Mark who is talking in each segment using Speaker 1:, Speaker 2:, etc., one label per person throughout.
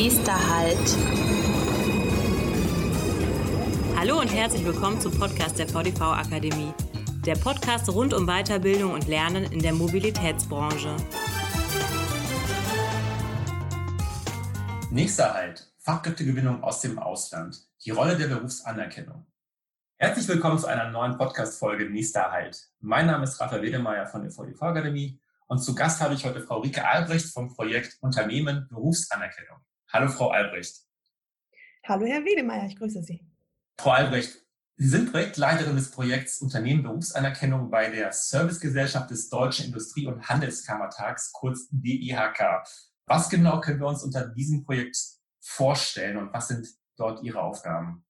Speaker 1: Nächster Halt.
Speaker 2: Hallo und herzlich willkommen zum Podcast der VDV Akademie. Der Podcast rund um Weiterbildung und Lernen in der Mobilitätsbranche.
Speaker 3: Nächster Halt. Fachkräftegewinnung aus dem Ausland. Die Rolle der Berufsanerkennung. Herzlich willkommen zu einer neuen Podcast-Folge Nächster Halt. Mein Name ist Raphael Wedemeyer von der VDV Akademie und zu Gast habe ich heute Frau Rike Albrecht vom Projekt Unternehmen Berufsanerkennung. Hallo, Frau Albrecht.
Speaker 4: Hallo, Herr Wedemeyer, ich grüße Sie.
Speaker 3: Frau Albrecht, Sie sind Projektleiterin des Projekts Unternehmen Berufsanerkennung bei der Servicegesellschaft des Deutschen Industrie- und Handelskammertags, kurz DIHK. Was genau können wir uns unter diesem Projekt vorstellen und was sind dort Ihre Aufgaben?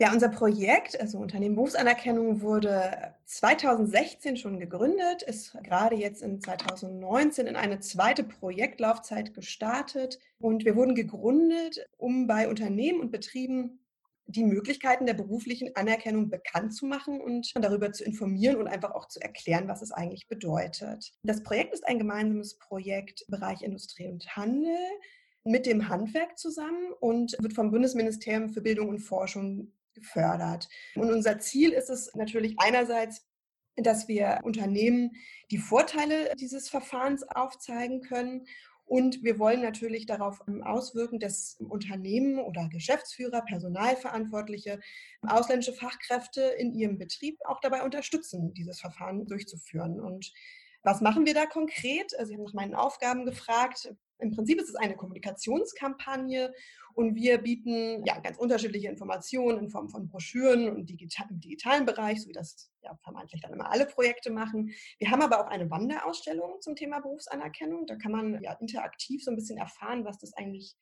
Speaker 4: Ja, unser Projekt, also Unternehmen Berufsanerkennung, wurde 2016 schon gegründet, ist gerade jetzt in 2019 in eine zweite Projektlaufzeit gestartet. Und wir wurden gegründet, um bei Unternehmen und Betrieben die Möglichkeiten der beruflichen Anerkennung bekannt zu machen und darüber zu informieren und einfach auch zu erklären, was es eigentlich bedeutet. Das Projekt ist ein gemeinsames Projekt Bereich Industrie und Handel mit dem Handwerk zusammen und wird vom Bundesministerium für Bildung und Forschung gefördert. Und unser Ziel ist es natürlich einerseits, dass wir Unternehmen die Vorteile dieses Verfahrens aufzeigen können. Und wir wollen natürlich darauf ähm, auswirken, dass Unternehmen oder Geschäftsführer, Personalverantwortliche, ausländische Fachkräfte in ihrem Betrieb auch dabei unterstützen, dieses Verfahren durchzuführen. Und was machen wir da konkret? Also Sie haben nach meinen Aufgaben gefragt. Im Prinzip ist es eine Kommunikationskampagne und wir bieten ja ganz unterschiedliche Informationen in Form von Broschüren und digital, im digitalen Bereich, so wie das ja vermeintlich dann immer alle Projekte machen. Wir haben aber auch eine Wanderausstellung zum Thema Berufsanerkennung. Da kann man ja interaktiv so ein bisschen erfahren, was das eigentlich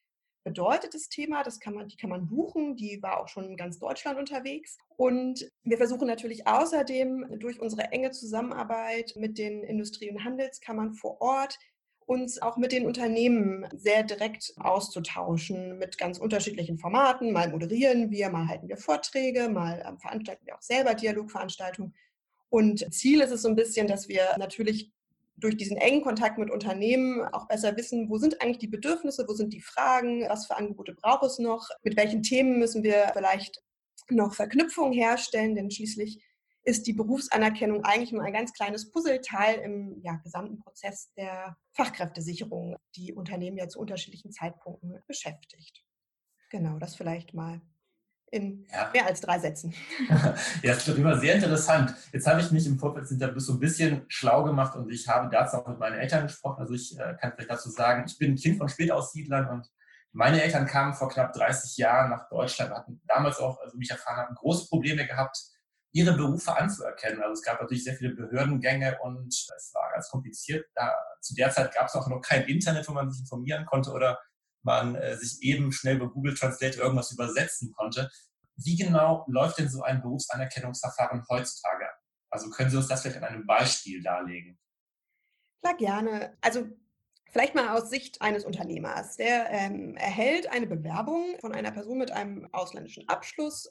Speaker 4: bedeutet das Thema. Das kann man, die kann man buchen. Die war auch schon in ganz Deutschland unterwegs. Und wir versuchen natürlich außerdem durch unsere enge Zusammenarbeit mit den Industrie- und Handelskammern vor Ort uns auch mit den Unternehmen sehr direkt auszutauschen mit ganz unterschiedlichen Formaten. Mal moderieren wir, mal halten wir Vorträge, mal ähm, veranstalten wir auch selber Dialogveranstaltungen. Und Ziel ist es so ein bisschen, dass wir natürlich durch diesen engen Kontakt mit Unternehmen auch besser wissen, wo sind eigentlich die Bedürfnisse, wo sind die Fragen, was für Angebote braucht es noch, mit welchen Themen müssen wir vielleicht noch Verknüpfungen herstellen, denn schließlich ist die Berufsanerkennung eigentlich nur ein ganz kleines Puzzleteil im ja, gesamten Prozess der Fachkräftesicherung, die Unternehmen ja zu unterschiedlichen Zeitpunkten beschäftigt. Genau, das vielleicht mal in ja. mehr als drei Sätzen.
Speaker 3: ja, das ist immer sehr interessant. Jetzt habe ich mich im Vorfeld so ein bisschen schlau gemacht und ich habe dazu auch mit meinen Eltern gesprochen. Also ich äh, kann vielleicht dazu sagen, ich bin ein Kind von Spätaussiedlern und meine Eltern kamen vor knapp 30 Jahren nach Deutschland, hatten damals auch, also wie ich erfahren habe, große Probleme gehabt, ihre Berufe anzuerkennen. Also es gab natürlich sehr viele Behördengänge und es war ganz kompliziert. Da, zu der Zeit gab es auch noch kein Internet, wo man sich informieren konnte oder man äh, sich eben schnell bei Google Translate irgendwas übersetzen konnte. Wie genau läuft denn so ein Berufsanerkennungsverfahren heutzutage? Also können Sie uns das vielleicht an einem Beispiel darlegen?
Speaker 4: Klar, gerne. Also Vielleicht mal aus Sicht eines Unternehmers. Der ähm, erhält eine Bewerbung von einer Person mit einem ausländischen Abschluss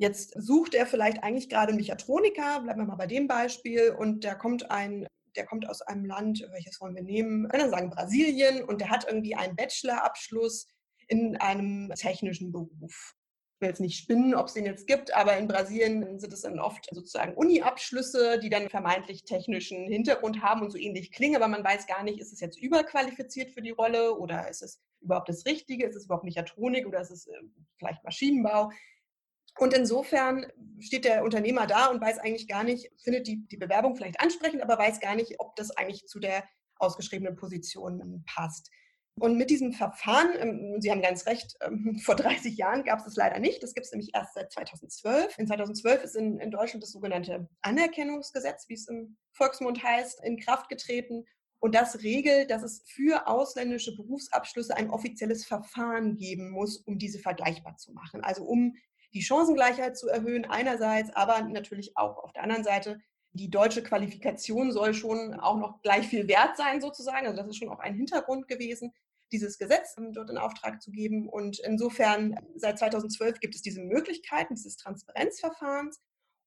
Speaker 4: Jetzt sucht er vielleicht eigentlich gerade Mechatroniker, bleiben wir mal bei dem Beispiel, und da kommt ein der kommt aus einem Land, welches wollen wir nehmen? Können sagen Brasilien und der hat irgendwie einen Bachelorabschluss in einem technischen Beruf. Ich will jetzt nicht spinnen, ob es den jetzt gibt, aber in Brasilien sind es dann oft sozusagen Uni-Abschlüsse, die dann vermeintlich technischen Hintergrund haben und so ähnlich klingen, aber man weiß gar nicht, ist es jetzt überqualifiziert für die Rolle oder ist es überhaupt das Richtige, ist es überhaupt Mechatronik oder ist es äh, vielleicht Maschinenbau? Und insofern steht der Unternehmer da und weiß eigentlich gar nicht, findet die, die Bewerbung vielleicht ansprechend, aber weiß gar nicht, ob das eigentlich zu der ausgeschriebenen Position passt. Und mit diesem Verfahren, ähm, Sie haben ganz recht, ähm, vor 30 Jahren gab es das leider nicht. Das gibt es nämlich erst seit 2012. In 2012 ist in, in Deutschland das sogenannte Anerkennungsgesetz, wie es im Volksmund heißt, in Kraft getreten. Und das regelt, dass es für ausländische Berufsabschlüsse ein offizielles Verfahren geben muss, um diese vergleichbar zu machen. Also um die Chancengleichheit zu erhöhen einerseits, aber natürlich auch auf der anderen Seite die deutsche Qualifikation soll schon auch noch gleich viel wert sein sozusagen. Also das ist schon auch ein Hintergrund gewesen, dieses Gesetz dort in Auftrag zu geben. Und insofern seit 2012 gibt es diese Möglichkeiten dieses Transparenzverfahrens.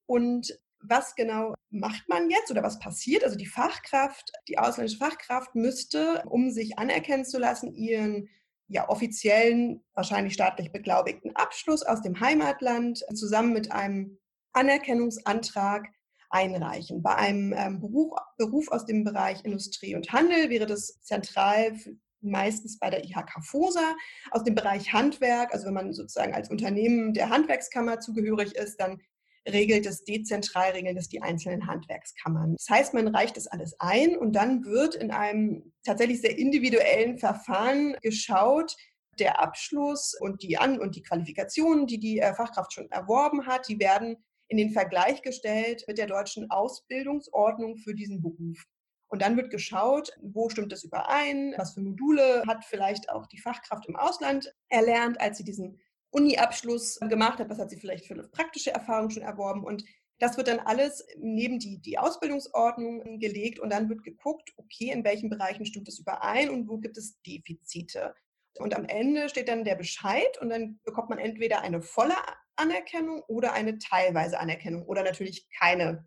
Speaker 4: Und was genau macht man jetzt oder was passiert? Also die Fachkraft, die ausländische Fachkraft müsste, um sich anerkennen zu lassen, ihren ja, offiziellen, wahrscheinlich staatlich beglaubigten Abschluss aus dem Heimatland zusammen mit einem Anerkennungsantrag einreichen. Bei einem ähm, Beruf, Beruf aus dem Bereich Industrie und Handel wäre das zentral meistens bei der IHK FOSA. Aus dem Bereich Handwerk, also wenn man sozusagen als Unternehmen der Handwerkskammer zugehörig ist, dann regelt es dezentral, regeln es die einzelnen Handwerkskammern. Das heißt, man reicht das alles ein und dann wird in einem tatsächlich sehr individuellen Verfahren geschaut, der Abschluss und die An- und die Qualifikationen, die die äh, Fachkraft schon erworben hat, die werden in den Vergleich gestellt mit der deutschen Ausbildungsordnung für diesen Beruf. Und dann wird geschaut, wo stimmt das überein, was für Module hat vielleicht auch die Fachkraft im Ausland erlernt, als sie diesen Uni-Abschluss gemacht hat, was hat sie vielleicht für eine praktische Erfahrung schon erworben und das wird dann alles neben die, die Ausbildungsordnung gelegt und dann wird geguckt, okay, in welchen Bereichen stimmt das überein und wo gibt es Defizite. Und am Ende steht dann der Bescheid und dann bekommt man entweder eine volle Anerkennung oder eine teilweise Anerkennung oder natürlich keine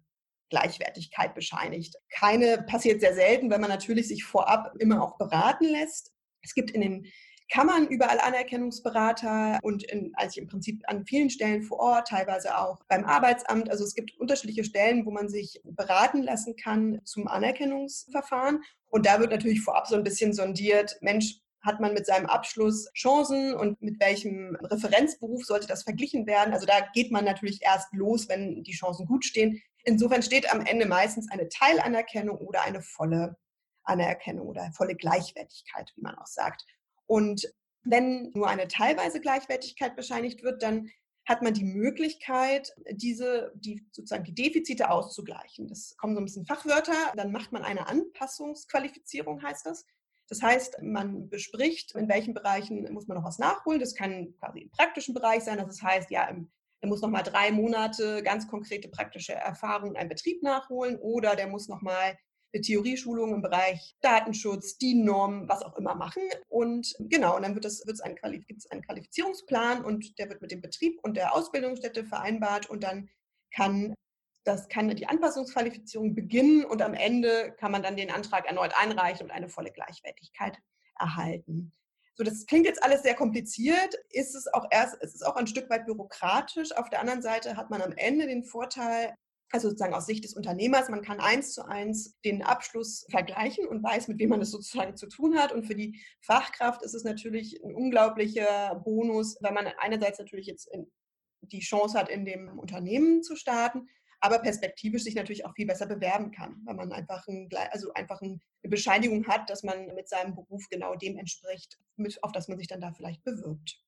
Speaker 4: Gleichwertigkeit bescheinigt. Keine passiert sehr selten, weil man natürlich sich vorab immer auch beraten lässt. Es gibt in den Kammern überall Anerkennungsberater und in, also im Prinzip an vielen Stellen vor Ort, teilweise auch beim Arbeitsamt. Also es gibt unterschiedliche Stellen, wo man sich beraten lassen kann zum Anerkennungsverfahren. Und da wird natürlich vorab so ein bisschen sondiert, Mensch, hat man mit seinem Abschluss Chancen und mit welchem Referenzberuf sollte das verglichen werden. Also da geht man natürlich erst los, wenn die Chancen gut stehen. Insofern steht am Ende meistens eine Teilanerkennung oder eine volle Anerkennung oder volle Gleichwertigkeit, wie man auch sagt. Und wenn nur eine teilweise Gleichwertigkeit bescheinigt wird, dann hat man die Möglichkeit, diese, die sozusagen die Defizite auszugleichen. Das kommen so ein bisschen Fachwörter. Dann macht man eine Anpassungsqualifizierung, heißt das. Das heißt, man bespricht, in welchen Bereichen muss man noch was nachholen. Das kann quasi im praktischen Bereich sein. Das heißt, ja, er muss noch mal drei Monate ganz konkrete praktische Erfahrungen in einem Betrieb nachholen oder der muss noch mal eine Theorieschulung im Bereich Datenschutz, DIN-Norm, was auch immer machen. Und genau, und dann wird es ein, gibt es einen Qualifizierungsplan und der wird mit dem Betrieb und der Ausbildungsstätte vereinbart und dann kann das kann die Anpassungsqualifizierung beginnen und am Ende kann man dann den Antrag erneut einreichen und eine volle Gleichwertigkeit erhalten. So, das klingt jetzt alles sehr kompliziert, ist es auch erst, es ist auch ein Stück weit bürokratisch. Auf der anderen Seite hat man am Ende den Vorteil, also sozusagen aus Sicht des Unternehmers, man kann eins zu eins den Abschluss vergleichen und weiß, mit wem man es sozusagen zu tun hat. Und für die Fachkraft ist es natürlich ein unglaublicher Bonus, weil man einerseits natürlich jetzt die Chance hat, in dem Unternehmen zu starten, aber perspektivisch sich natürlich auch viel besser bewerben kann, weil man einfach, ein, also einfach eine Bescheinigung hat, dass man mit seinem Beruf genau dem entspricht, auf das man sich dann da vielleicht bewirbt.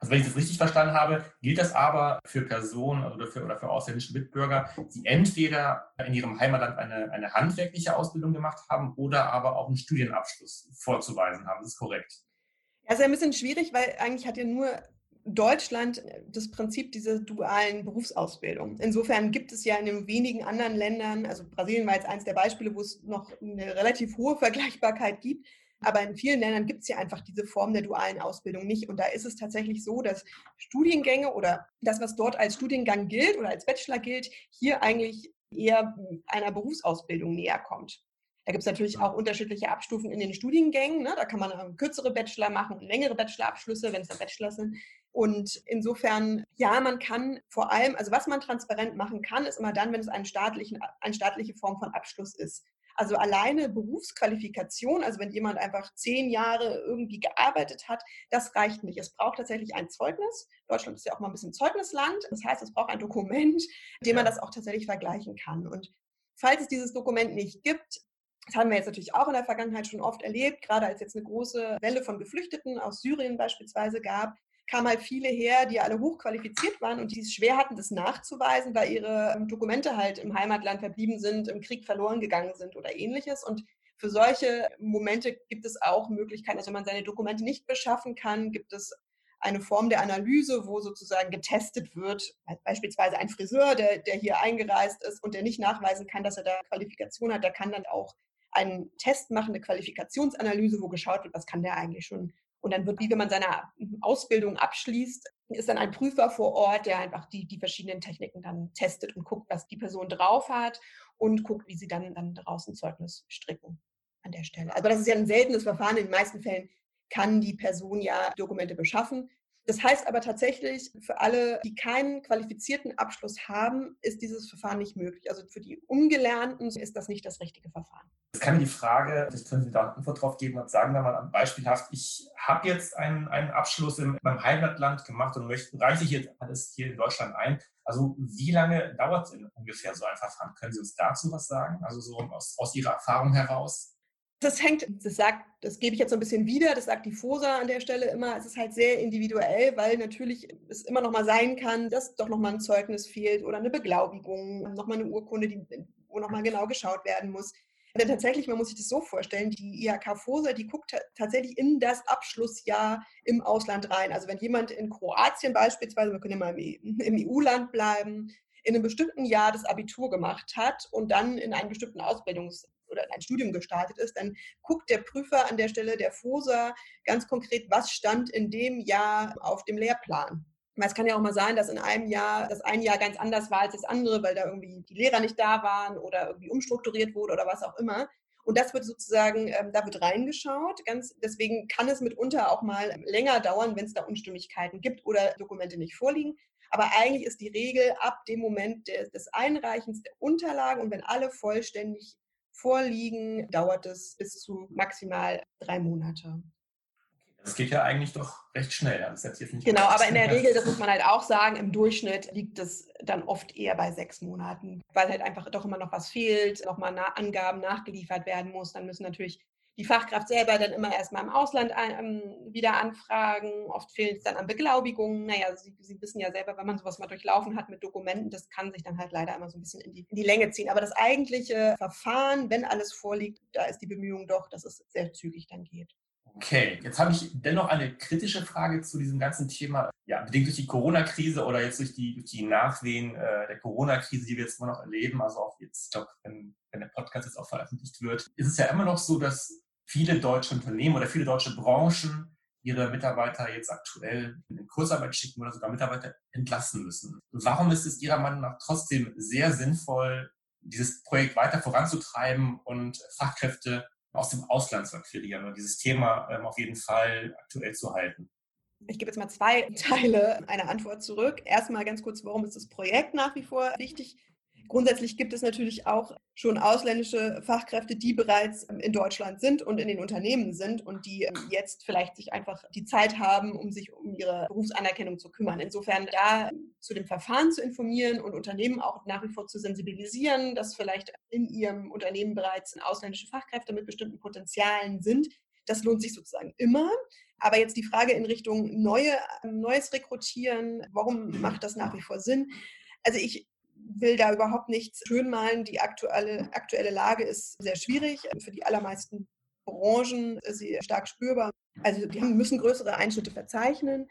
Speaker 3: Also wenn ich das richtig verstanden habe, gilt das aber für Personen oder für, oder für ausländische Mitbürger, die entweder in ihrem Heimatland eine, eine handwerkliche Ausbildung gemacht haben oder aber auch einen Studienabschluss vorzuweisen haben. Das ist korrekt.
Speaker 4: Ja, ist ein bisschen schwierig, weil eigentlich hat ja nur Deutschland das Prinzip dieser dualen Berufsausbildung. Insofern gibt es ja in den wenigen anderen Ländern, also Brasilien war jetzt eines der Beispiele, wo es noch eine relativ hohe Vergleichbarkeit gibt, aber in vielen Ländern gibt es ja einfach diese Form der dualen Ausbildung nicht. Und da ist es tatsächlich so, dass Studiengänge oder das, was dort als Studiengang gilt oder als Bachelor gilt, hier eigentlich eher einer Berufsausbildung näher kommt. Da gibt es natürlich auch unterschiedliche Abstufungen in den Studiengängen. Ne? Da kann man kürzere Bachelor machen und längere Bachelorabschlüsse, wenn es dann Bachelor sind. Und insofern, ja, man kann vor allem, also was man transparent machen kann, ist immer dann, wenn es eine staatliche Form von Abschluss ist. Also alleine Berufsqualifikation, also wenn jemand einfach zehn Jahre irgendwie gearbeitet hat, das reicht nicht. Es braucht tatsächlich ein Zeugnis. Deutschland ist ja auch mal ein bisschen Zeugnisland. Das heißt, es braucht ein Dokument, dem man das auch tatsächlich vergleichen kann. Und falls es dieses Dokument nicht gibt, das haben wir jetzt natürlich auch in der Vergangenheit schon oft erlebt, gerade als jetzt eine große Welle von Geflüchteten aus Syrien beispielsweise gab, kamen halt viele her, die alle hochqualifiziert waren und die es schwer hatten, das nachzuweisen, weil ihre ähm, Dokumente halt im Heimatland verblieben sind, im Krieg verloren gegangen sind oder ähnliches. Und für solche Momente gibt es auch Möglichkeiten, also wenn man seine Dokumente nicht beschaffen kann, gibt es eine Form der Analyse, wo sozusagen getestet wird, beispielsweise ein Friseur, der, der hier eingereist ist und der nicht nachweisen kann, dass er da Qualifikation hat, der kann dann auch einen Test machen, eine Qualifikationsanalyse, wo geschaut wird, was kann der eigentlich schon. Und dann wird, wie wenn man seine Ausbildung abschließt, ist dann ein Prüfer vor Ort, der einfach die, die verschiedenen Techniken dann testet und guckt, was die Person drauf hat und guckt, wie sie dann, dann daraus ein Zeugnis stricken an der Stelle. Also das ist ja ein seltenes Verfahren. In den meisten Fällen kann die Person ja Dokumente beschaffen. Das heißt aber tatsächlich, für alle, die keinen qualifizierten Abschluss haben, ist dieses Verfahren nicht möglich. Also für die Ungelernten ist das nicht das richtige Verfahren.
Speaker 3: Jetzt kann die Frage, das können Sie da Antwort drauf geben, und sagen wir mal beispielhaft, ich habe jetzt einen, einen Abschluss in meinem Heimatland gemacht und möchte, reiche ich jetzt alles hier in Deutschland ein. Also wie lange dauert denn ungefähr so ein Verfahren? Können Sie uns dazu was sagen? Also so aus, aus Ihrer Erfahrung heraus?
Speaker 4: Das hängt, das sagt, das gebe ich jetzt so ein bisschen wieder, das sagt die FOSA an der Stelle immer, es ist halt sehr individuell, weil natürlich es immer noch mal sein kann, dass doch noch mal ein Zeugnis fehlt oder eine Beglaubigung, noch mal eine Urkunde, die, wo noch mal genau geschaut werden muss. Denn tatsächlich, man muss sich das so vorstellen, die IHK FOSA, die guckt tatsächlich in das Abschlussjahr im Ausland rein. Also wenn jemand in Kroatien beispielsweise, wir können ja mal im EU-Land bleiben, in einem bestimmten Jahr das Abitur gemacht hat und dann in einen bestimmten Ausbildungs- oder ein Studium gestartet ist, dann guckt der Prüfer an der Stelle der FOSA ganz konkret, was stand in dem Jahr auf dem Lehrplan. Es kann ja auch mal sein, dass in einem Jahr das ein Jahr ganz anders war als das andere, weil da irgendwie die Lehrer nicht da waren oder irgendwie umstrukturiert wurde oder was auch immer. Und das wird sozusagen, ähm, da wird reingeschaut. Ganz, deswegen kann es mitunter auch mal länger dauern, wenn es da Unstimmigkeiten gibt oder Dokumente nicht vorliegen. Aber eigentlich ist die Regel ab dem Moment des, des Einreichens der Unterlagen und wenn alle vollständig vorliegen, dauert es bis zu maximal drei Monate.
Speaker 3: Das geht ja eigentlich doch recht schnell. Das
Speaker 4: jetzt nicht genau, aber in der Regel, das muss man halt auch sagen, im Durchschnitt liegt es dann oft eher bei sechs Monaten, weil halt einfach doch immer noch was fehlt, nochmal Angaben nachgeliefert werden muss. Dann müssen natürlich die Fachkraft selber dann immer erstmal im Ausland ähm, wieder anfragen. Oft fehlt es dann an Beglaubigungen. Naja, Sie, Sie, wissen ja selber, wenn man sowas mal durchlaufen hat mit Dokumenten, das kann sich dann halt leider immer so ein bisschen in die, in die Länge ziehen. Aber das eigentliche Verfahren, wenn alles vorliegt, da ist die Bemühung doch, dass es sehr zügig dann geht.
Speaker 3: Okay, jetzt habe ich dennoch eine kritische Frage zu diesem ganzen Thema. Ja, bedingt durch die Corona-Krise oder jetzt durch die, durch die Nachwehen äh, der Corona-Krise, die wir jetzt immer noch erleben, also auch jetzt, ich glaube, wenn, wenn der Podcast jetzt auch veröffentlicht wird, ist es ja immer noch so, dass viele deutsche Unternehmen oder viele deutsche Branchen ihre Mitarbeiter jetzt aktuell in Kursarbeit schicken oder sogar Mitarbeiter entlassen müssen. Warum ist es Ihrer Meinung nach trotzdem sehr sinnvoll, dieses Projekt weiter voranzutreiben und Fachkräfte aus dem Ausland zu akquirieren und dieses Thema ähm, auf jeden Fall aktuell zu halten?
Speaker 4: Ich gebe jetzt mal zwei Teile einer Antwort zurück. Erstmal ganz kurz, warum ist das Projekt nach wie vor wichtig? Grundsätzlich gibt es natürlich auch schon ausländische Fachkräfte, die bereits ähm, in Deutschland sind und in den Unternehmen sind und die ähm, jetzt vielleicht sich einfach die Zeit haben, um sich um ihre Berufsanerkennung zu kümmern. Insofern da zu dem Verfahren zu informieren und Unternehmen auch nach wie vor zu sensibilisieren, dass vielleicht in ihrem Unternehmen bereits ausländische Fachkräfte mit bestimmten Potenzialen sind. Das lohnt sich sozusagen immer. Aber jetzt die Frage in Richtung neue, neues Rekrutieren, warum macht das nach wie vor Sinn? Also ich will da überhaupt nichts schönmalen. Die aktuelle, aktuelle Lage ist sehr schwierig. Für die allermeisten Branchen ist sie stark spürbar. Also die müssen größere Einschnitte verzeichnen.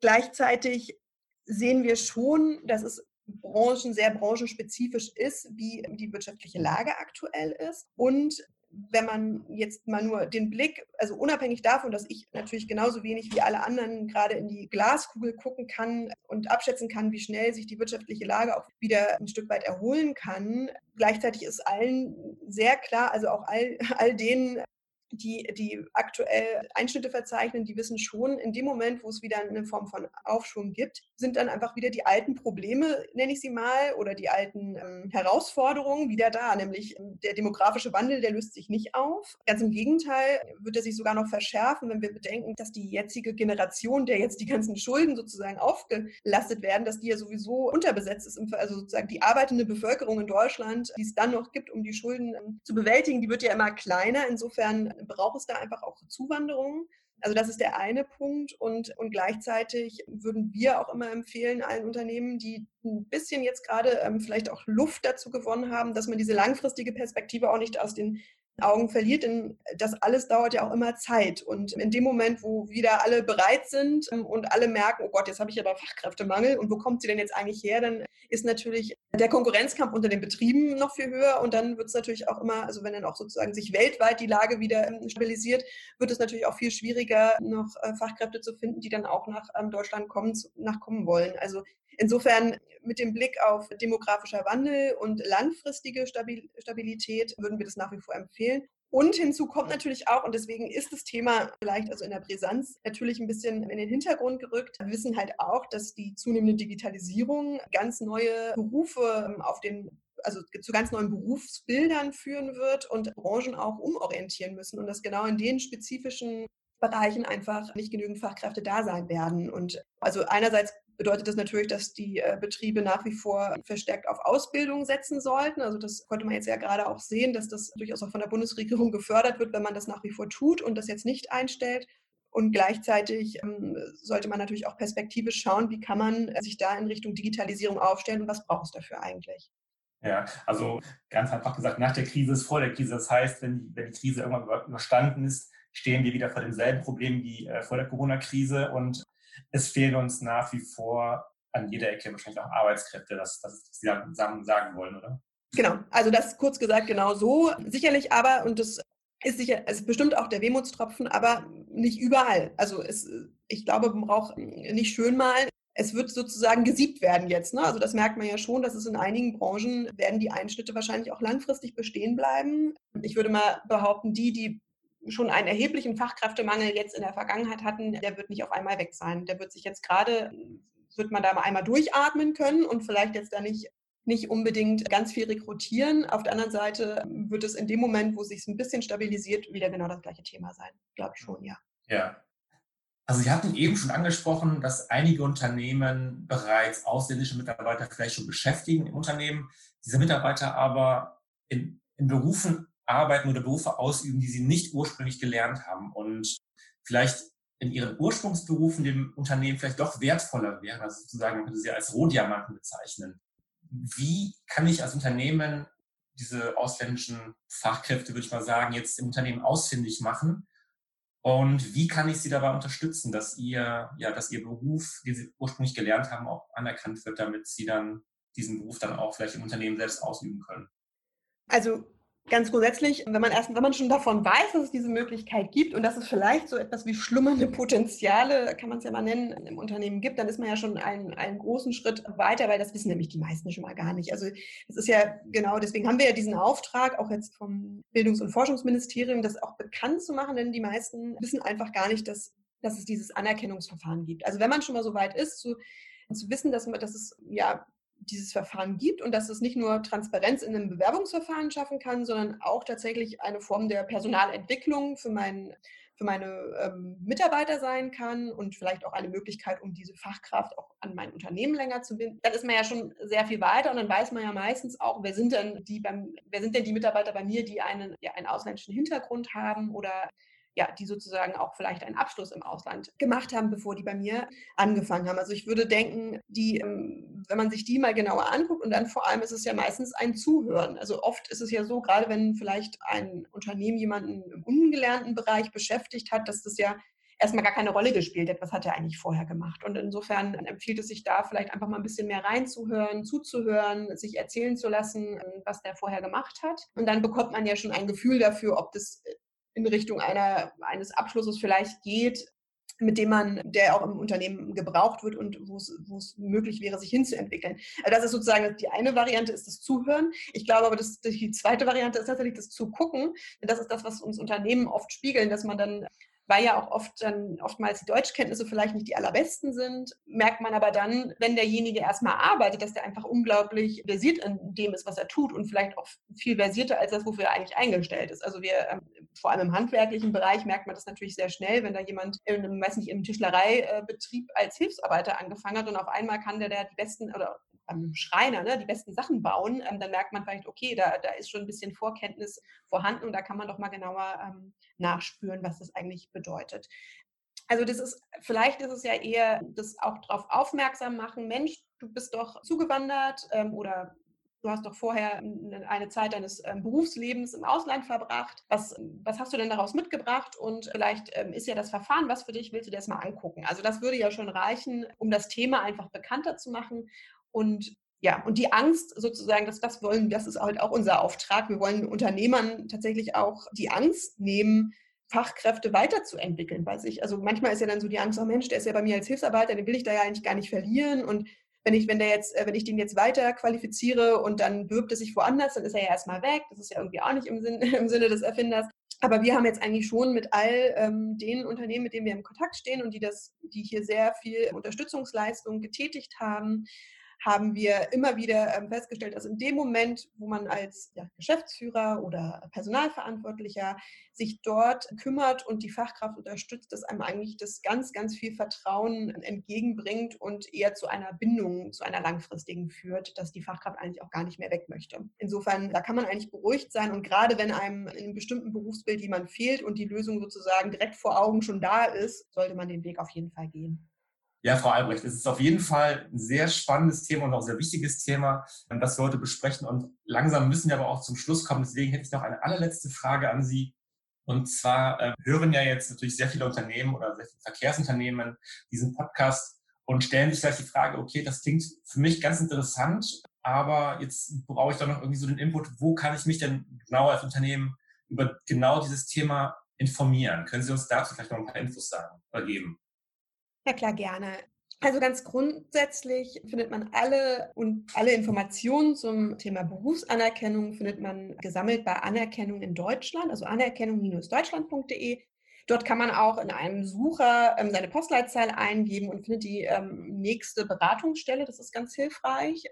Speaker 4: Gleichzeitig sehen wir schon, dass es branchen, sehr branchenspezifisch ist, wie die wirtschaftliche Lage aktuell ist. Und wenn man jetzt mal nur den Blick, also unabhängig davon, dass ich natürlich genauso wenig wie alle anderen gerade in die Glaskugel gucken kann und abschätzen kann, wie schnell sich die wirtschaftliche Lage auch wieder ein Stück weit erholen kann, gleichzeitig ist allen sehr klar, also auch all, all denen die, die aktuell Einschnitte verzeichnen, die wissen schon, in dem Moment, wo es wieder eine Form von Aufschwung gibt, sind dann einfach wieder die alten Probleme, nenne ich sie mal, oder die alten ähm, Herausforderungen wieder da. Nämlich ähm, der demografische Wandel, der löst sich nicht auf. Ganz im Gegenteil, wird er sich sogar noch verschärfen, wenn wir bedenken, dass die jetzige Generation, der jetzt die ganzen Schulden sozusagen aufgelastet werden, dass die ja sowieso unterbesetzt ist. Also sozusagen die arbeitende Bevölkerung in Deutschland, die es dann noch gibt, um die Schulden ähm, zu bewältigen, die wird ja immer kleiner. Insofern braucht es da einfach auch Zuwanderung. Also das ist der eine Punkt und, und gleichzeitig würden wir auch immer empfehlen, allen Unternehmen, die ein bisschen jetzt gerade ähm, vielleicht auch Luft dazu gewonnen haben, dass man diese langfristige Perspektive auch nicht aus den Augen verliert, denn das alles dauert ja auch immer Zeit. Und in dem Moment, wo wieder alle bereit sind ähm, und alle merken, oh Gott, jetzt habe ich aber Fachkräftemangel und wo kommt sie denn jetzt eigentlich her, dann ist natürlich der Konkurrenzkampf unter den Betrieben noch viel höher und dann wird es natürlich auch immer, also wenn dann auch sozusagen sich weltweit die Lage wieder ähm, stabilisiert, wird es natürlich auch viel schwieriger, noch äh, Fachkräfte zu finden, die dann auch nach ähm, Deutschland kommen, nachkommen wollen. Also Insofern mit dem Blick auf demografischer Wandel und langfristige Stabilität würden wir das nach wie vor empfehlen. Und hinzu kommt natürlich auch, und deswegen ist das Thema vielleicht also in der Brisanz natürlich ein bisschen in den Hintergrund gerückt. Wir wissen halt auch, dass die zunehmende Digitalisierung ganz neue Berufe ähm, auf den also zu ganz neuen Berufsbildern führen wird und Branchen auch umorientieren müssen und dass genau in den spezifischen Bereichen einfach nicht genügend Fachkräfte da sein werden. Und also einerseits bedeutet das natürlich, dass die äh, Betriebe nach wie vor verstärkt auf Ausbildung setzen sollten. Also das konnte man jetzt ja gerade auch sehen, dass das durchaus auch von der Bundesregierung gefördert wird, wenn man das nach wie vor tut und das jetzt nicht einstellt. Und gleichzeitig ähm, sollte man natürlich auch perspektivisch schauen, wie kann man sich da in Richtung Digitalisierung aufstellen und was braucht es dafür eigentlich.
Speaker 3: Ja, also ganz einfach gesagt, nach der Krise ist vor der Krise. Das heißt, wenn die, wenn die Krise irgendwann überstanden ist, stehen wir wieder vor demselben Problem wie äh, vor der Corona-Krise und es fehlen uns nach wie vor an jeder Ecke wahrscheinlich auch Arbeitskräfte, das, das Sie sagen, sagen wollen, oder?
Speaker 4: Genau, also das kurz gesagt genau so. Sicherlich aber, und das ist sicher, es ist bestimmt auch der Wehmutstropfen, aber nicht überall. Also es, ich glaube, man braucht nicht schön malen. Es wird sozusagen gesiebt werden jetzt. Ne? Also das merkt man ja schon, dass es in einigen Branchen werden die Einschnitte wahrscheinlich auch langfristig bestehen bleiben. Ich würde mal behaupten, die, die schon einen erheblichen Fachkräftemangel jetzt in der Vergangenheit hatten, der wird nicht auf einmal weg sein. Der wird sich jetzt gerade, wird man da mal einmal durchatmen können und vielleicht jetzt da nicht nicht unbedingt ganz viel rekrutieren. Auf der anderen Seite wird es in dem Moment, wo es sich ein bisschen stabilisiert, wieder genau das gleiche Thema sein. Glaube ich schon, ja.
Speaker 3: Ja. Also Sie hatten eben schon angesprochen, dass einige Unternehmen bereits ausländische Mitarbeiter vielleicht schon beschäftigen im Unternehmen, diese Mitarbeiter aber in, in Berufen arbeiten oder Berufe ausüben, die sie nicht ursprünglich gelernt haben und vielleicht in ihren Ursprungsberufen dem Unternehmen vielleicht doch wertvoller wären, also sozusagen, man könnte sie als Rohdiamanten bezeichnen. Wie kann ich als Unternehmen diese ausländischen Fachkräfte, würde ich mal sagen, jetzt im Unternehmen ausfindig machen? Und wie kann ich sie dabei unterstützen, dass ihr, ja, dass ihr Beruf, den sie ursprünglich gelernt haben, auch anerkannt wird, damit sie dann diesen Beruf dann auch vielleicht im Unternehmen selbst ausüben können?
Speaker 4: Also Ganz grundsätzlich, wenn man erst, wenn man schon davon weiß, dass es diese Möglichkeit gibt und dass es vielleicht so etwas wie schlummernde Potenziale, kann man es ja mal nennen, im Unternehmen gibt, dann ist man ja schon einen, einen großen Schritt weiter, weil das wissen nämlich die meisten schon mal gar nicht. Also es ist ja genau, deswegen haben wir ja diesen Auftrag, auch jetzt vom Bildungs- und Forschungsministerium, das auch bekannt zu machen, denn die meisten wissen einfach gar nicht, dass, dass es dieses Anerkennungsverfahren gibt. Also wenn man schon mal so weit ist, zu, zu wissen, dass, man, dass es ja dieses Verfahren gibt und dass es nicht nur Transparenz in einem Bewerbungsverfahren schaffen kann, sondern auch tatsächlich eine Form der Personalentwicklung für, mein, für meine ähm, Mitarbeiter sein kann und vielleicht auch eine Möglichkeit, um diese Fachkraft auch an mein Unternehmen länger zu binden. Dann ist man ja schon sehr viel weiter und dann weiß man ja meistens auch, wer sind denn die beim, wer sind denn die Mitarbeiter bei mir, die einen, ja, einen ausländischen Hintergrund haben oder ja, die sozusagen auch vielleicht einen Abschluss im Ausland gemacht haben, bevor die bei mir angefangen haben. Also ich würde denken, die, ähm, wenn man sich die mal genauer anguckt und dann vor allem ist es ja meistens ein Zuhören. Also oft ist es ja so, gerade wenn vielleicht ein Unternehmen jemanden im ungelernten Bereich beschäftigt hat, dass das ja erstmal gar keine Rolle gespielt hat, was hat er eigentlich vorher gemacht. Und insofern empfiehlt es sich da vielleicht einfach mal ein bisschen mehr reinzuhören, zuzuhören, sich erzählen zu lassen, was der vorher gemacht hat. Und dann bekommt man ja schon ein Gefühl dafür, ob das in Richtung einer, eines Abschlusses vielleicht geht, mit dem man, der auch im Unternehmen gebraucht wird und wo es möglich wäre, sich hinzuentwickeln. Also das ist sozusagen die eine Variante, ist das Zuhören. Ich glaube aber, dass die zweite Variante ist tatsächlich das Zugucken. Das ist das, was uns Unternehmen oft spiegeln, dass man dann weil ja auch oft dann oftmals die Deutschkenntnisse vielleicht nicht die allerbesten sind, merkt man aber dann, wenn derjenige erstmal arbeitet, dass der einfach unglaublich versiert in dem ist, was er tut und vielleicht auch viel versierter als das, wofür er eigentlich eingestellt ist. Also wir, ähm, vor allem im handwerklichen Bereich merkt man das natürlich sehr schnell, wenn da jemand in weiß nicht, im Tischlereibetrieb als Hilfsarbeiter angefangen hat und auf einmal kann der, der die besten oder beim Schreiner ne, die besten Sachen bauen, ähm, dann merkt man vielleicht, okay, da, da ist schon ein bisschen Vorkenntnis vorhanden und da kann man doch mal genauer ähm, nachspüren, was das eigentlich bedeutet. Also das ist, vielleicht ist es ja eher das auch darauf aufmerksam machen, Mensch, du bist doch zugewandert ähm, oder du hast doch vorher eine Zeit deines ähm, Berufslebens im Ausland verbracht. Was, was hast du denn daraus mitgebracht? Und vielleicht ähm, ist ja das Verfahren was für dich, willst du dir das mal angucken? Also das würde ja schon reichen, um das Thema einfach bekannter zu machen und ja, und die Angst sozusagen, dass das wollen, das ist halt auch unser Auftrag. Wir wollen Unternehmern tatsächlich auch die Angst nehmen, Fachkräfte weiterzuentwickeln bei sich. Also manchmal ist ja dann so die Angst, oh Mensch, der ist ja bei mir als Hilfsarbeiter, den will ich da ja eigentlich gar nicht verlieren. Und wenn ich, wenn der jetzt, äh, wenn ich den jetzt weiter qualifiziere und dann wirbt er sich woanders, dann ist er ja erstmal weg. Das ist ja irgendwie auch nicht im, Sinn, im Sinne des Erfinders. Aber wir haben jetzt eigentlich schon mit all ähm, den Unternehmen, mit denen wir im Kontakt stehen und die das, die hier sehr viel Unterstützungsleistung getätigt haben, haben wir immer wieder ähm, festgestellt, dass in dem Moment, wo man als ja, Geschäftsführer oder Personalverantwortlicher sich dort kümmert und die Fachkraft unterstützt, dass einem eigentlich das ganz, ganz viel Vertrauen entgegenbringt und eher zu einer Bindung, zu einer langfristigen führt, dass die Fachkraft eigentlich auch gar nicht mehr weg möchte. Insofern, da kann man eigentlich beruhigt sein und gerade wenn einem in einem bestimmten Berufsbild jemand fehlt und die Lösung sozusagen direkt vor Augen schon da ist, sollte man den Weg auf jeden Fall gehen.
Speaker 3: Ja, Frau Albrecht, es ist auf jeden Fall ein sehr spannendes Thema und auch sehr wichtiges Thema, das wir heute besprechen. Und langsam müssen wir aber auch zum Schluss kommen. Deswegen hätte ich noch eine allerletzte Frage an Sie. Und zwar äh, hören ja jetzt natürlich sehr viele Unternehmen oder sehr viele Verkehrsunternehmen diesen Podcast und stellen sich vielleicht die Frage, okay, das klingt für mich ganz interessant, aber jetzt brauche ich doch noch irgendwie so den Input, wo kann ich mich denn genau als Unternehmen über genau dieses Thema informieren? Können Sie uns dazu vielleicht noch ein paar Infos sagen oder geben?
Speaker 4: Ja, klar, gerne. Also ganz grundsätzlich findet man alle und alle Informationen zum Thema Berufsanerkennung findet man gesammelt bei Anerkennung in Deutschland, also anerkennung-deutschland.de. Dort kann man auch in einem Sucher ähm, seine Postleitzahl eingeben und findet die ähm, nächste Beratungsstelle. Das ist ganz hilfreich.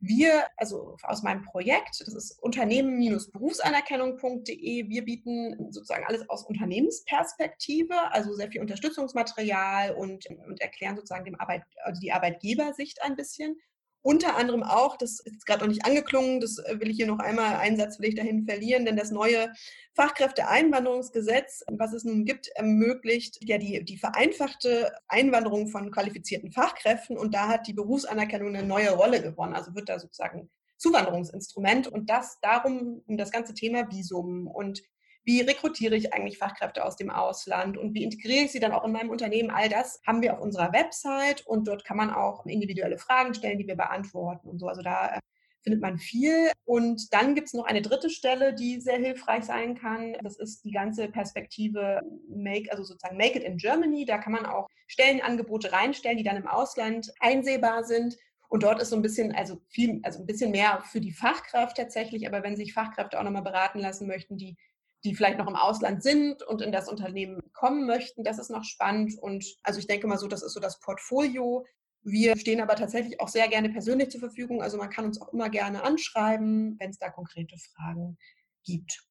Speaker 4: Wir, also aus meinem Projekt, das ist unternehmen-berufsanerkennung.de, wir bieten sozusagen alles aus Unternehmensperspektive, also sehr viel Unterstützungsmaterial und, und erklären sozusagen dem Arbeit, also die Arbeitgebersicht ein bisschen. Unter anderem auch, das ist gerade noch nicht angeklungen, das äh, will ich hier noch einmal, einen Satz will ich dahin verlieren, denn das neue Fachkräfteeinwanderungsgesetz, was es nun gibt, ermöglicht ja die, die vereinfachte Einwanderung von qualifizierten Fachkräften und da hat die Berufsanerkennung eine neue Rolle gewonnen. Also wird da sozusagen Zuwanderungsinstrument und das darum um das ganze Thema Visum und wie rekrutiere ich eigentlich Fachkräfte aus dem Ausland und wie integriere ich sie dann auch in meinem Unternehmen. All das haben wir auf unserer Website und dort kann man auch individuelle Fragen stellen, die wir beantworten und so. Also da äh, findet man viel. Und dann gibt es noch eine dritte Stelle, die sehr hilfreich sein kann. Das ist die ganze Perspektive Make, also sozusagen Make it in Germany. Da kann man auch Stellenangebote reinstellen, die dann im Ausland einsehbar sind. Und dort ist so ein bisschen, also viel, also ein bisschen mehr für die Fachkraft tatsächlich. Aber wenn sich Fachkräfte auch nochmal beraten lassen möchten, die die vielleicht noch im Ausland sind und in das Unternehmen kommen möchten. Das ist noch spannend. Und also ich denke mal so, das ist so das Portfolio. Wir stehen aber tatsächlich auch sehr gerne persönlich zur Verfügung. Also man kann uns auch immer gerne anschreiben, wenn es da konkrete Fragen gibt.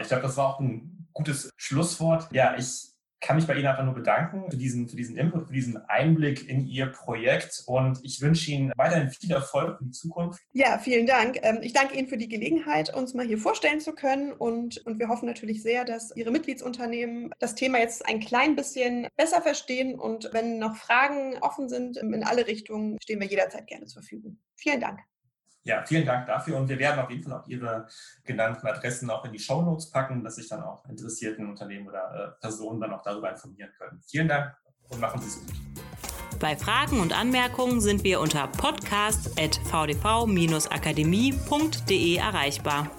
Speaker 3: Ich glaube, das war auch ein gutes Schlusswort. Ja, ich kann mich bei Ihnen einfach nur bedanken für diesen, für diesen Input, für diesen Einblick in Ihr Projekt und ich wünsche Ihnen weiterhin viel Erfolg für die Zukunft.
Speaker 4: Ja, vielen Dank. Ähm, ich danke Ihnen für die Gelegenheit, uns mal hier vorstellen zu können und, und wir hoffen natürlich sehr, dass Ihre Mitgliedsunternehmen das Thema jetzt ein klein bisschen besser verstehen und wenn noch Fragen offen sind in alle Richtungen, stehen wir jederzeit gerne zur Verfügung. Vielen Dank.
Speaker 3: Ja, vielen Dank dafür und wir werden auf jeden Fall auch Ihre genannten Adressen auch in die Show Notes packen, dass sich dann auch interessierten Unternehmen oder äh, Personen dann auch darüber informieren können. Vielen Dank und machen Sie es gut.
Speaker 2: Bei Fragen und Anmerkungen sind wir unter podcast.vdv-akademie.de erreichbar.